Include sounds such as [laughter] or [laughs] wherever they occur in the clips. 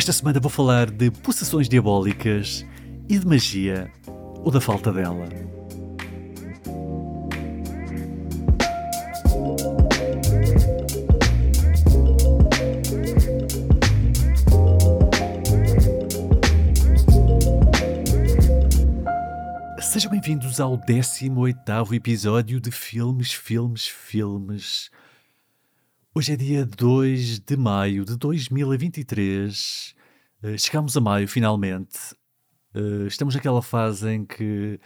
Esta semana vou falar de possessões diabólicas e de magia ou da falta dela. Sejam bem-vindos ao 18º episódio de Filmes, Filmes, Filmes. Hoje é dia 2 de maio de 2023. Uh, chegamos a maio, finalmente. Uh, estamos naquela fase em que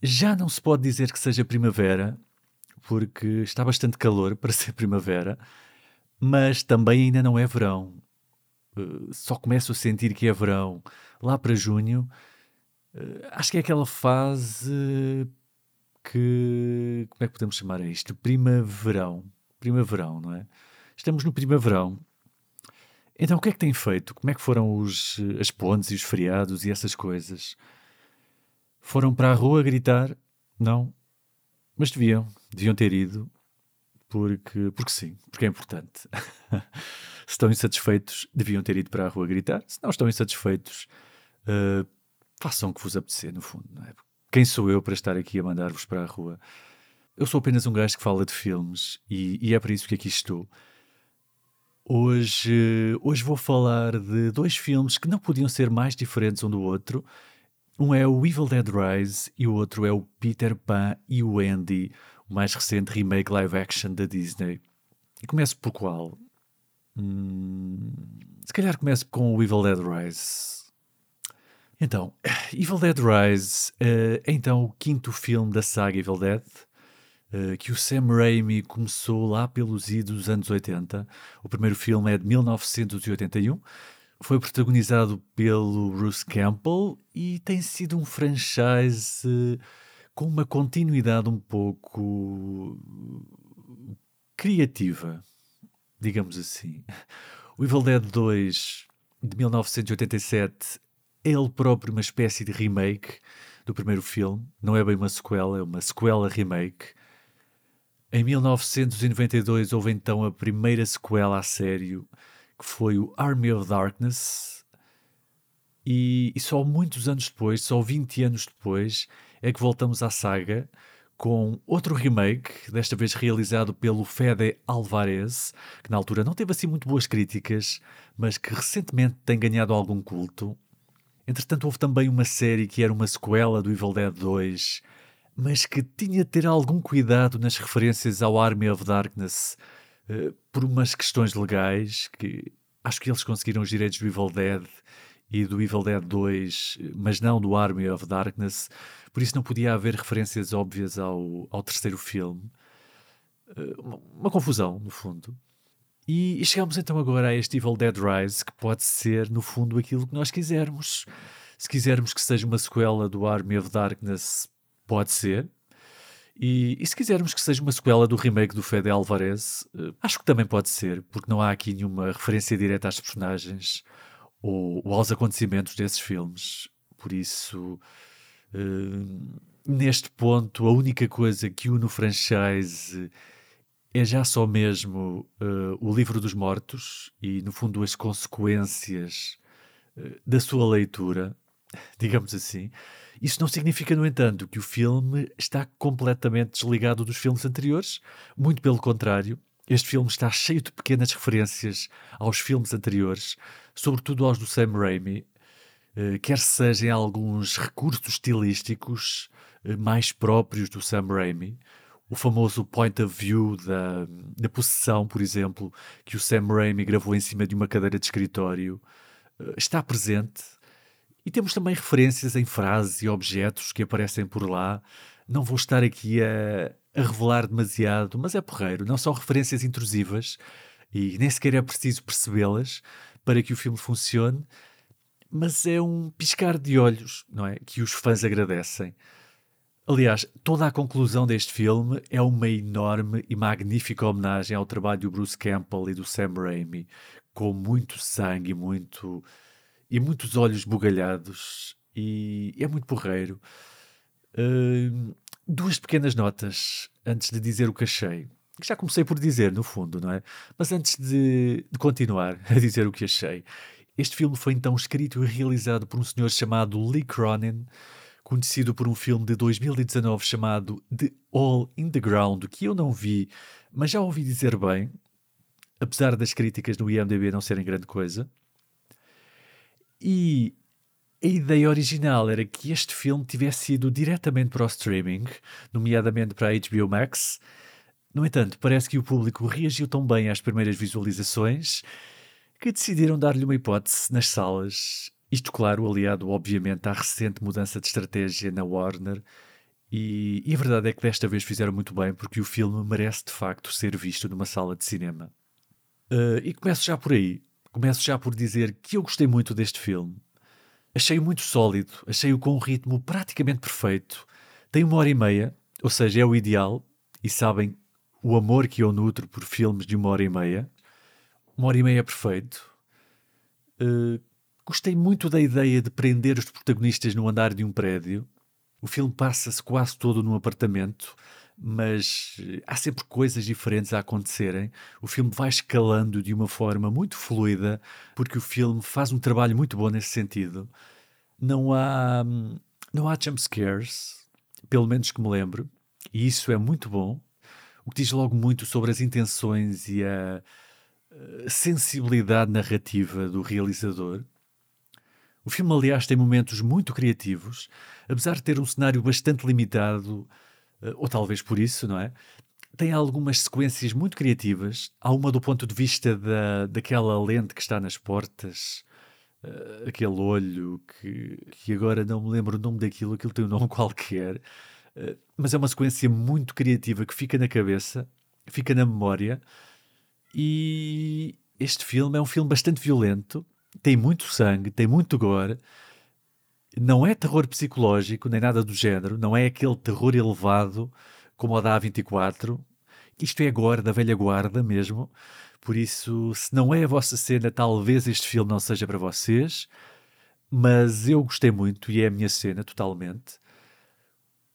já não se pode dizer que seja primavera, porque está bastante calor para ser primavera, mas também ainda não é verão. Uh, só começo a sentir que é verão lá para junho. acho que é aquela fase que. Como é que podemos chamar isto? Primaverão primaverão, não é? Estamos no primaverão. Então o que é que tem feito? Como é que foram os, as pontes e os feriados e essas coisas? Foram para a rua gritar? Não. Mas deviam. Deviam ter ido. Porque, porque sim, porque é importante. [laughs] Se estão insatisfeitos, deviam ter ido para a rua gritar. Se não estão insatisfeitos, uh, façam o que vos apetecer, no fundo. É? Quem sou eu para estar aqui a mandar-vos para a rua? Eu sou apenas um gajo que fala de filmes e, e é para isso que aqui estou. Hoje, hoje vou falar de dois filmes que não podiam ser mais diferentes um do outro. Um é o Evil Dead Rise e o outro é o Peter Pan e o Andy, o mais recente remake live action da Disney. E começo por qual? Hum, se calhar começo com o Evil Dead Rise. Então, [sighs] Evil Dead Rise uh, é então o quinto filme da saga Evil Dead. Uh, que o Sam Raimi começou lá pelos idos anos 80. O primeiro filme é de 1981. Foi protagonizado pelo Bruce Campbell e tem sido um franchise uh, com uma continuidade um pouco criativa, digamos assim. O Evil Dead 2 de 1987 é ele próprio uma espécie de remake do primeiro filme. Não é bem uma sequela, é uma sequela remake em 1992 houve então a primeira sequela a sério, que foi o Army of Darkness, e, e, só muitos anos depois, só 20 anos depois, é que voltamos à saga com outro remake, desta vez realizado pelo Fede Alvarez, que na altura não teve assim muito boas críticas, mas que recentemente tem ganhado algum culto. Entretanto, houve também uma série que era uma sequela do Evil Dead 2, mas que tinha de ter algum cuidado nas referências ao Army of Darkness uh, por umas questões legais que acho que eles conseguiram os direitos do Evil Dead e do Evil Dead 2, mas não do Army of Darkness, por isso não podia haver referências óbvias ao, ao terceiro filme. Uh, uma, confusão, no fundo. E chegamos então agora a este Evil Dead Rise, que pode ser, no fundo, aquilo que nós quisermos. Se quisermos que seja uma sequela do Army of Darkness, Pode ser. E, e, se quisermos que seja uma sequela do remake do Fede Alvarez, uh, acho que também pode ser, porque não há aqui nenhuma referência direta às personagens ou, ou aos acontecimentos desses filmes. Por isso, uh, neste ponto, a única coisa que une o franchise é já só mesmo uh, o livro dos mortos e, no fundo, as consequências da sua leitura, [laughs] digamos assim. Isso não significa, no entanto, que o filme está completamente desligado dos filmes anteriores. Muito pelo contrário, este filme está cheio de pequenas referências aos filmes anteriores, sobretudo aos do Sam Raimi, eh, quer sejam alguns recursos estilísticos eh, mais próprios do Sam Raimi. O famoso point of view da, da possessão, por exemplo, que o Sam Raimi gravou em cima de uma cadeira de escritório, eh, está presente e temos também referências em frases e objetos que aparecem por lá. Não vou estar aqui a, a revelar demasiado, mas é porreiro. Não são referências intrusivas e nem sequer é preciso percebê-las para que o filme funcione, mas é um piscar de olhos, não é? Que os fãs agradecem. Aliás, toda a conclusão deste filme é uma enorme e magnífica homenagem ao trabalho do Bruce Campbell e do Sam Raimi, com muito sangue e muito e muitos olhos bugalhados e é muito porreiro. Uh, duas pequenas notas antes de dizer o que achei. Que já comecei por dizer, no fundo, não é? Mas antes de, de continuar [laughs] a dizer o que achei, Este filme foi então escrito e realizado por um senhor chamado Lee Cronin, conhecido por um filme de 2019 chamado The All in the Ground, que eu não vi, mas já ouvi dizer bem, apesar das críticas no IMDb não serem grande coisa. E a ideia original era que este filme tivesse ido diretamente para o streaming, nomeadamente para a HBO Max. No entanto, parece que o público reagiu tão bem às primeiras visualizações que decidiram dar-lhe uma hipótese nas salas. Isto, claro, aliado obviamente à recente mudança de estratégia na Warner. E, e a verdade é que desta vez fizeram muito bem, porque o filme merece de facto ser visto numa sala de cinema. Uh, e começo já por aí. Começo já por dizer que eu gostei muito deste filme Achei-o muito sólido, achei-o com um ritmo praticamente perfeito. Tem uma hora e meia, ou seja, é o ideal, e sabem o amor que eu nutro por filmes de uma hora e meia. Uma hora e meia é perfeito. Uh, gostei muito da ideia de prender os protagonistas no andar de um prédio. O filme passa-se quase todo num apartamento mas há sempre coisas diferentes a acontecerem. O filme vai escalando de uma forma muito fluida, porque o filme faz um trabalho muito bom nesse sentido. Não há, não há jump scares, pelo menos que me lembro, e isso é muito bom. O que diz logo muito sobre as intenções e a eh, sensibilidade narrativa do realizador. O filme, aliás, tem momentos muito criativos, apesar de ter um cenário bastante limitado ou talvez por isso, não é? Tem algumas sequências muito criativas. Há uma do ponto de vista da, daquela lente que está nas portas, uh, aquele olho que, que agora não me lembro o nome daquilo, aquilo tem um nome [laughs] qualquer, uh, mas é uma sequência muito criativa que fica na cabeça, fica na memória. E este filme é um filme bastante violento, tem muito sangue, tem muito gore não é terror psicológico, nem nada do género, não é aquele terror elevado como o da A24. Isto é agora da velha guarda mesmo. Por isso, se não é a vossa cena, talvez este filme não seja para vocês. Mas eu gostei muito e é a minha cena totalmente.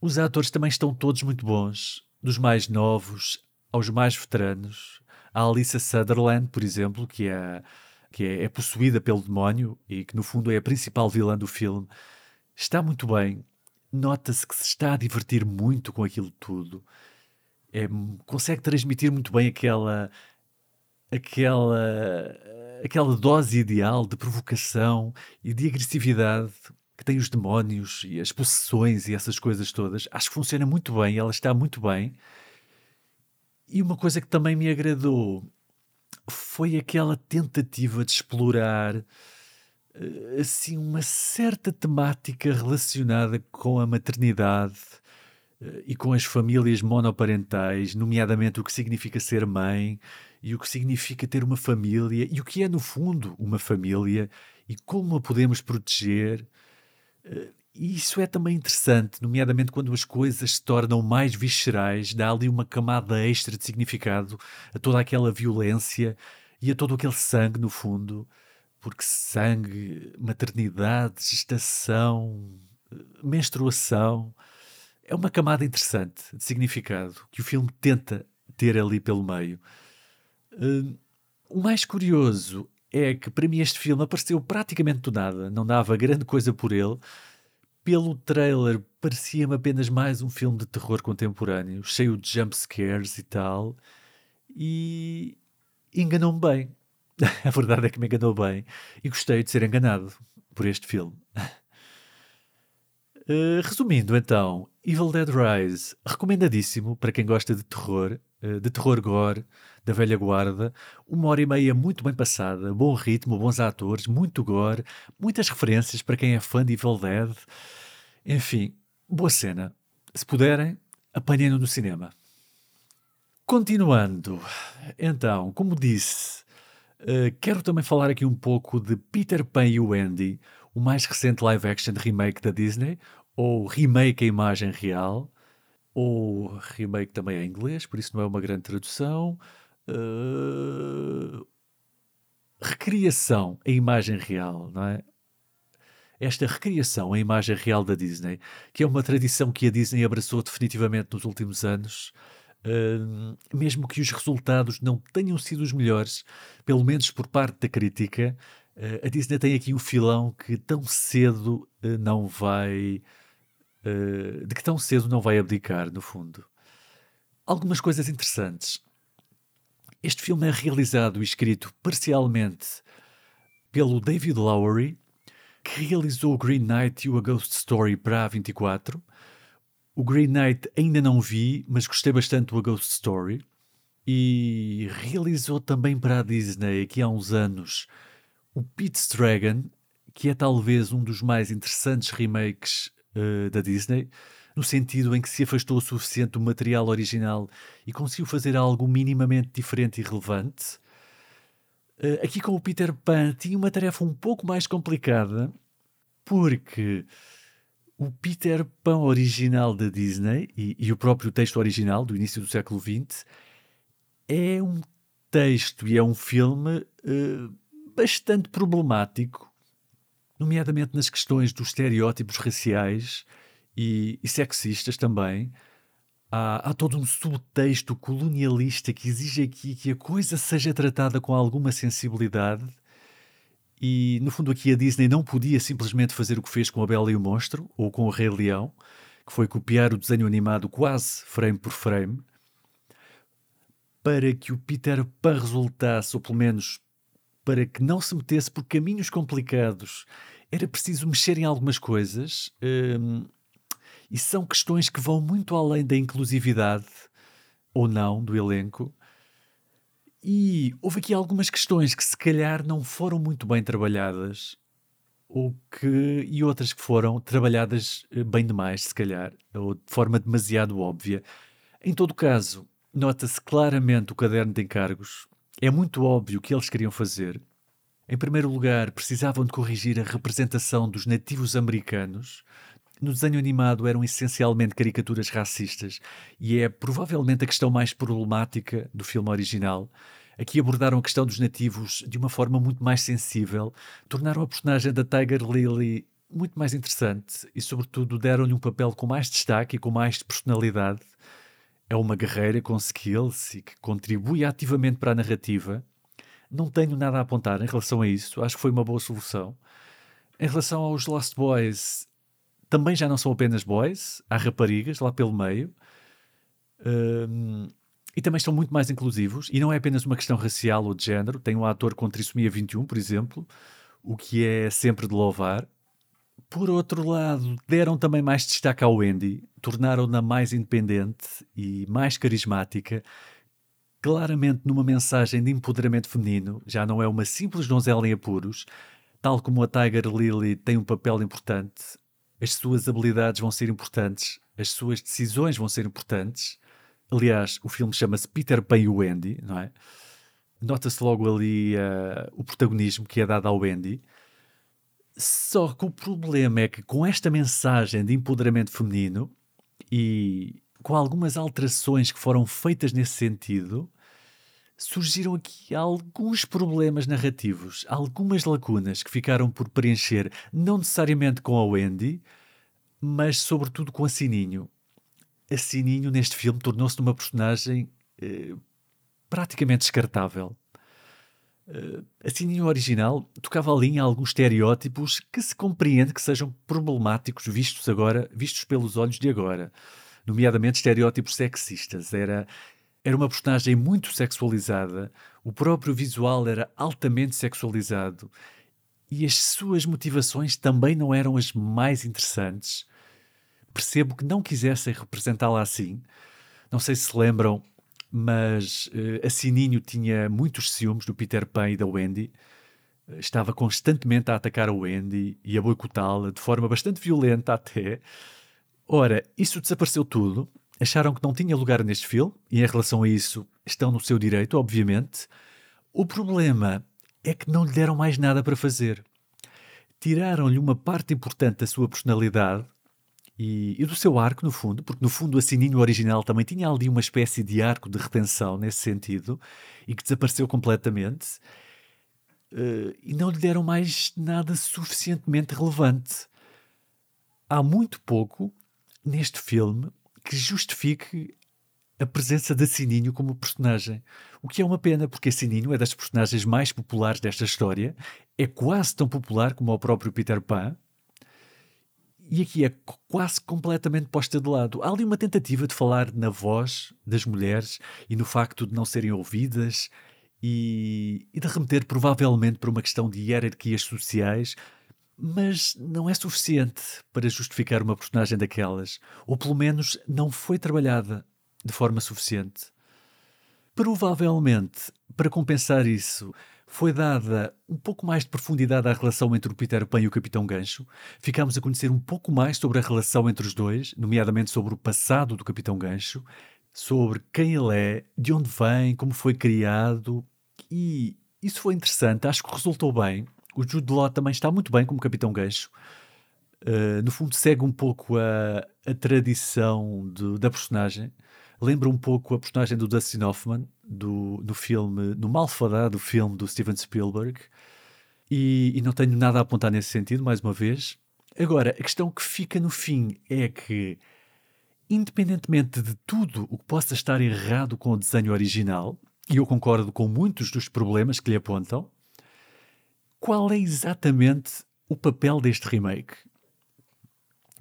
Os atores também estão todos muito bons, dos mais novos aos mais veteranos. A Alissa Sutherland, por exemplo, que é que é, é, possuída pelo demónio e que no fundo é a principal vilã do filme, está muito bem. Nota-se que se está a divertir muito com aquilo tudo. É, consegue transmitir muito bem aquela aquela aquela dose ideal de provocação e de agressividade que tem os demónios e as possessões e essas coisas todas. Acho que funciona muito bem, ela está muito bem. E uma coisa que também me agradou foi aquela tentativa de explorar eh, assim uma certa temática relacionada com a maternidade eh, e com as famílias monoparentais, nomeadamente o que significa ser mãe e o que significa ter uma família e o que é no fundo uma família e como a podemos proteger. E isso é também interessante, nomeadamente quando as coisas se tornam mais viscerais, dá ali uma camada extra de significado a toda aquela violência e a todo aquele sangue, no fundo, porque sangue, maternidade, gestação, menstruação, é uma camada interessante de significado que o filme tenta ter ali pelo meio. Uh, o mais curioso é que para mim este filme apareceu praticamente do nada, não dava grande coisa por ele pelo trailer, parecia-me apenas mais um filme de terror contemporâneo, cheio de jump scares e tal. E enganou-me bem. [laughs] A verdade é que me enganou bem. E gostei de ser enganado por este filme. Uh, [laughs] resumindo, então, Evil Dead Rise, recomendadíssimo para quem gosta de terror, de terror gore, da velha guarda. Uma hora e meia muito bem passada, bom ritmo, bons atores, muito gore, muitas referências para quem é fã de Evil Dead. Enfim, boa cena. Se puderem, apanhem-no no cinema. Continuando, então, como disse, uh, quero também falar aqui um pouco de Peter Pan e o Andy, o mais recente live action remake da Disney, ou remake a imagem real, ou remake também em inglês, por isso não é uma grande tradução. Uh, recriação em imagem real, não é? Esta recriação em imagem real da Disney, que é uma tradição que a Disney abraçou definitivamente nos últimos anos, uh, mesmo que os resultados não tenham sido os melhores, pelo menos por parte da crítica, Uh, a Disney tem aqui um filão que tão cedo uh, não vai. Uh, de que tão cedo não vai abdicar, no fundo. Algumas coisas interessantes. Este filme é realizado e escrito parcialmente pelo David Lowery, que realizou o Green Knight e o A Ghost Story para a 24. O Green Knight ainda não vi, mas gostei bastante do A Ghost Story. E realizou também para a Disney, aqui há uns anos, o Pete's Dragon, que é talvez um dos mais interessantes remakes uh, da Disney, no sentido em que se afastou o suficiente do material original e conseguiu fazer algo minimamente diferente e relevante. Uh, aqui com o Peter Pan tinha uma tarefa um pouco mais complicada, porque o Peter Pan original da Disney e, e o próprio texto original do início do século XX é um texto e é um filme uh, bastante problemático, nomeadamente nas questões dos estereótipos raciais e, e sexistas também. Há, há, todo um subtexto colonialista que exige aqui que a coisa seja tratada com alguma sensibilidade. E, no fundo, aqui a Disney não podia simplesmente fazer o que fez com a Bela e o Monstro ou com o Rei Leão, que foi copiar o desenho animado quase frame por frame, para que o Peter Pan resultasse, ou pelo menos para que não se metesse por caminhos complicados, era preciso mexer em algumas coisas. Hum, e são questões que vão muito além da inclusividade ou não do elenco. E houve aqui algumas questões que se calhar não foram muito bem trabalhadas, ou que, e outras que foram trabalhadas eh, bem demais, se calhar, ou de forma demasiado óbvia. Em todo caso, nota-se claramente o caderno de encargos é muito óbvio o que eles queriam fazer. Em primeiro lugar, precisavam de corrigir a representação dos nativos americanos. No desenho animado eram essencialmente caricaturas racistas e é provavelmente a questão mais problemática do filme original. Aqui abordaram a questão dos nativos de uma forma muito mais sensível, tornaram a personagem da Tiger Lily muito mais interessante e, sobretudo, deram-lhe um papel com mais destaque e com mais personalidade é uma guerreira com skills e que contribui ativamente para a narrativa. Não tenho nada a apontar em relação a isso, acho que foi uma boa solução. Em relação aos Lost Boys, também já não são apenas boys, há raparigas lá pelo meio. Um, e também estão muito mais inclusivos, e não é apenas uma questão racial ou de género. Tem um ator com trissomia 21, por exemplo, o que é sempre de louvar. Por outro lado, deram também mais destaque ao Wendy, tornaram-na mais independente e mais carismática, claramente numa mensagem de empoderamento feminino, já não é uma simples donzela em apuros, tal como a Tiger Lily tem um papel importante, as suas habilidades vão ser importantes, as suas decisões vão ser importantes. Aliás, o filme chama-se Peter Pan e Wendy, não é? Nota-se logo ali uh, o protagonismo que é dado ao Wendy. Só que o problema é que com esta mensagem de empoderamento feminino e com algumas alterações que foram feitas nesse sentido, surgiram aqui alguns problemas narrativos, algumas lacunas que ficaram por preencher, não necessariamente com a Wendy, mas sobretudo com a Sininho. A Sininho neste filme tornou-se uma personagem eh, praticamente descartável. Uh, a Sininho original tocava ali em alguns estereótipos que se compreende que sejam problemáticos vistos agora, vistos pelos olhos de agora, nomeadamente estereótipos sexistas. Era, era uma personagem muito sexualizada, o próprio visual era altamente sexualizado e as suas motivações também não eram as mais interessantes. Percebo que não quisessem representá-la assim. Não sei se se lembram mas uh, a Sininho tinha muitos ciúmes do Peter Pan e da Wendy. Estava constantemente a atacar a Wendy e a boicotá-la de forma bastante violenta até. Ora, isso desapareceu tudo. Acharam que não tinha lugar neste filme e em relação a isso estão no seu direito, obviamente. O problema é que não lhe deram mais nada para fazer. Tiraram-lhe uma parte importante da sua personalidade e, e, do seu arco, no fundo, porque no fundo a Sininho original também tinha ali uma espécie de arco de retenção nesse sentido e que desapareceu completamente uh, e não lhe deram mais nada suficientemente relevante. Há muito pouco neste filme que justifique a presença de Sininho como personagem. O que é uma pena, porque Sininho é das personagens mais populares desta história, é quase tão popular como o próprio Peter Pan, e aqui é quase completamente posta de lado. Há ali uma tentativa de falar na voz das mulheres e no facto de não serem ouvidas e, e de remeter provavelmente para uma questão de hierarquias sociais, mas não é suficiente para justificar uma personagem daquelas, ou pelo menos não foi trabalhada de forma suficiente. Provavelmente, para compensar isso, foi dada um pouco mais de profundidade à relação entre o Peter Pan e o Capitão Gancho. Ficámos a conhecer um pouco mais sobre a relação entre os dois, nomeadamente sobre o passado do Capitão Gancho, sobre quem ele é, de onde vem, como foi criado. E isso foi interessante, acho que resultou bem. O Jude Law também está muito bem como Capitão Gancho. Uh, no fundo, segue um pouco a, a tradição de, da personagem lembra um pouco a personagem do Dustin Hoffman, do, no filme, no malfadado filme do Steven Spielberg, e, e, não tenho nada a apontar nesse sentido, mais uma vez. Agora, a questão que fica no fim é que, independentemente de tudo o que possa estar errado com o desenho original, e eu concordo com muitos dos problemas que lhe apontam, qual é exatamente o papel deste remake?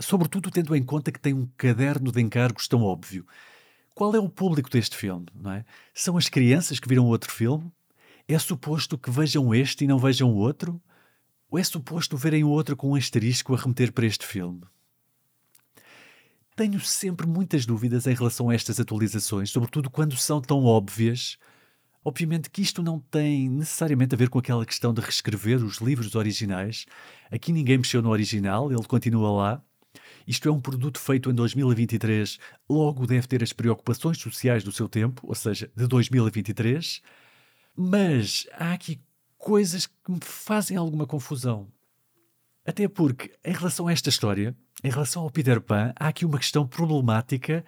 Sobretudo tendo em conta que tem um caderno de encargos tão óbvio qual é o público deste filme? Não é? São as crianças que viram outro filme? É suposto que vejam este e não vejam o outro? Ou é suposto verem o outro com um asterisco a remeter para este filme? Tenho sempre muitas dúvidas em relação a estas atualizações, sobretudo quando são tão óbvias. Obviamente que isto não tem necessariamente a ver com aquela questão de reescrever os livros originais. Aqui ninguém mexeu no original, ele continua lá. Isto é um produto feito em 2023, logo deve ter as preocupações sociais do seu tempo, ou seja, de 2023. Mas há aqui coisas que me fazem alguma confusão. Até porque, em relação a esta história, em relação ao Peter Pan, há aqui uma questão problemática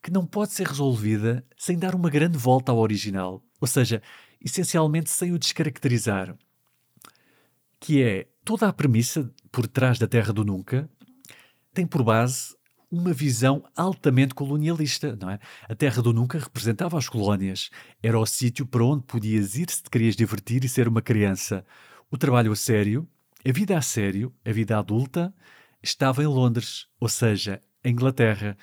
que não pode ser resolvida sem dar uma grande volta ao original, ou seja, essencialmente sem o descaracterizar. Que é toda a premissa por trás da Terra do Nunca tem por base uma visão altamente colonialista, não é? A Terra do Nunca representava as colónias. Era o sítio para onde podias ir se te querias divertir e ser uma criança. O trabalho a sério, a vida a sério, a vida adulta, estava em Londres, ou seja, em Inglaterra.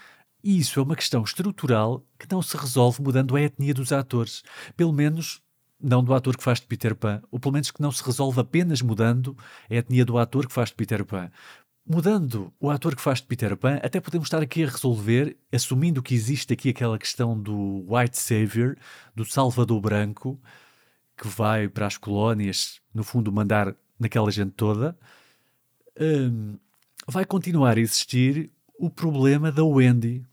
E isso é uma questão estrutural que não se resolve mudando a etnia dos atores. Pelo menos não do ator que faz de Peter Pan, ou pelo menos que não se resolve apenas mudando a etnia do ator que faz de Peter Pan. Mudando o ator que faz de Peter Pan, até podemos estar aqui a resolver, assumindo que existe aqui aquela questão do White Savior, do Salvador Branco, que vai para as colónias, no fundo, mandar naquela gente toda, um, vai continuar a existir o problema da Wendy,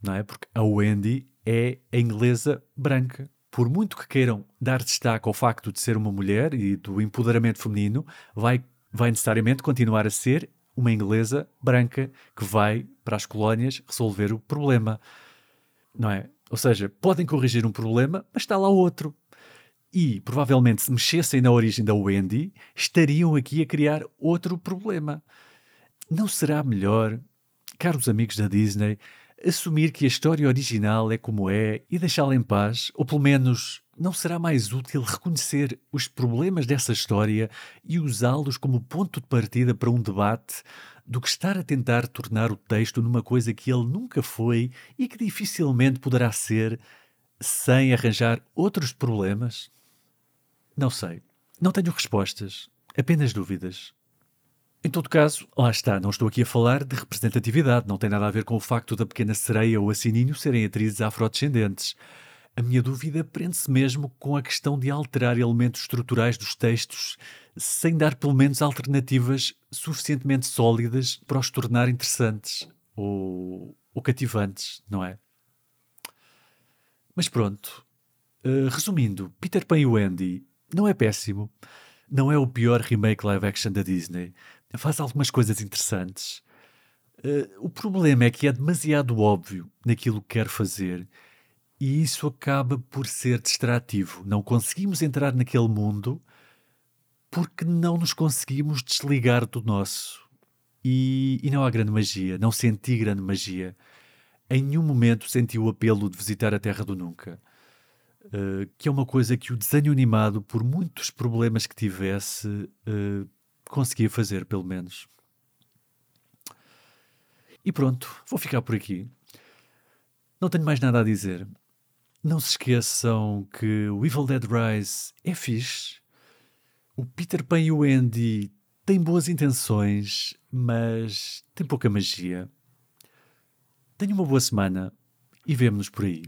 não é? Porque a Wendy é a inglesa branca. Por muito que queiram dar destaque ao facto de ser uma mulher e do empoderamento feminino, vai, vai necessariamente continuar a ser uma inglesa branca que vai para as colónias resolver o problema. Não é? Ou seja, podem corrigir um problema, mas está lá outro. E provavelmente, se mexessem na origem da Wendy, estariam aqui a criar outro problema. Não será melhor, caros amigos da Disney, assumir que a história original é como é e deixá-la em paz, ou pelo menos não será mais útil reconhecer os problemas dessa história e usá-los como ponto de partida para um debate do que estar a tentar tornar o texto numa coisa que ele nunca foi e que dificilmente poderá ser sem arranjar outros problemas? Não sei. Não tenho respostas, apenas dúvidas. Em todo caso, lá está, não estou aqui a falar de representatividade, não tem nada a ver com o facto da pequena sereia ou a Sininho serem atrizes afrodescendentes. A minha dúvida prende-se mesmo com a questão de alterar elementos estruturais dos textos sem dar pelo menos alternativas suficientemente sólidas para os tornar interessantes ou, ou cativantes, não é? Mas pronto. Uh, resumindo, Peter Pan e Wendy não é péssimo, não é o pior remake live action da Disney. Faz algumas coisas interessantes. Uh, o problema é que é demasiado óbvio naquilo que quer fazer e isso acaba por ser distrativo. Não conseguimos entrar naquele mundo porque não nos conseguimos desligar do nosso. E, e não há grande magia, não senti grande magia. em nenhum momento senti o apelo de visitar a Terra do Nunca. Uh, que é uma coisa que o desenho animado, por muitos problemas que tivesse, uh, conseguia fazer, pelo menos. E pronto, vou ficar por aqui. Não tenho mais nada a dizer. Não se esqueçam que o Evil Dead Rise é fixe. O Peter Pan e o Andy têm boas intenções, mas tem pouca magia. Tenha uma boa semana e vemo-nos por aí.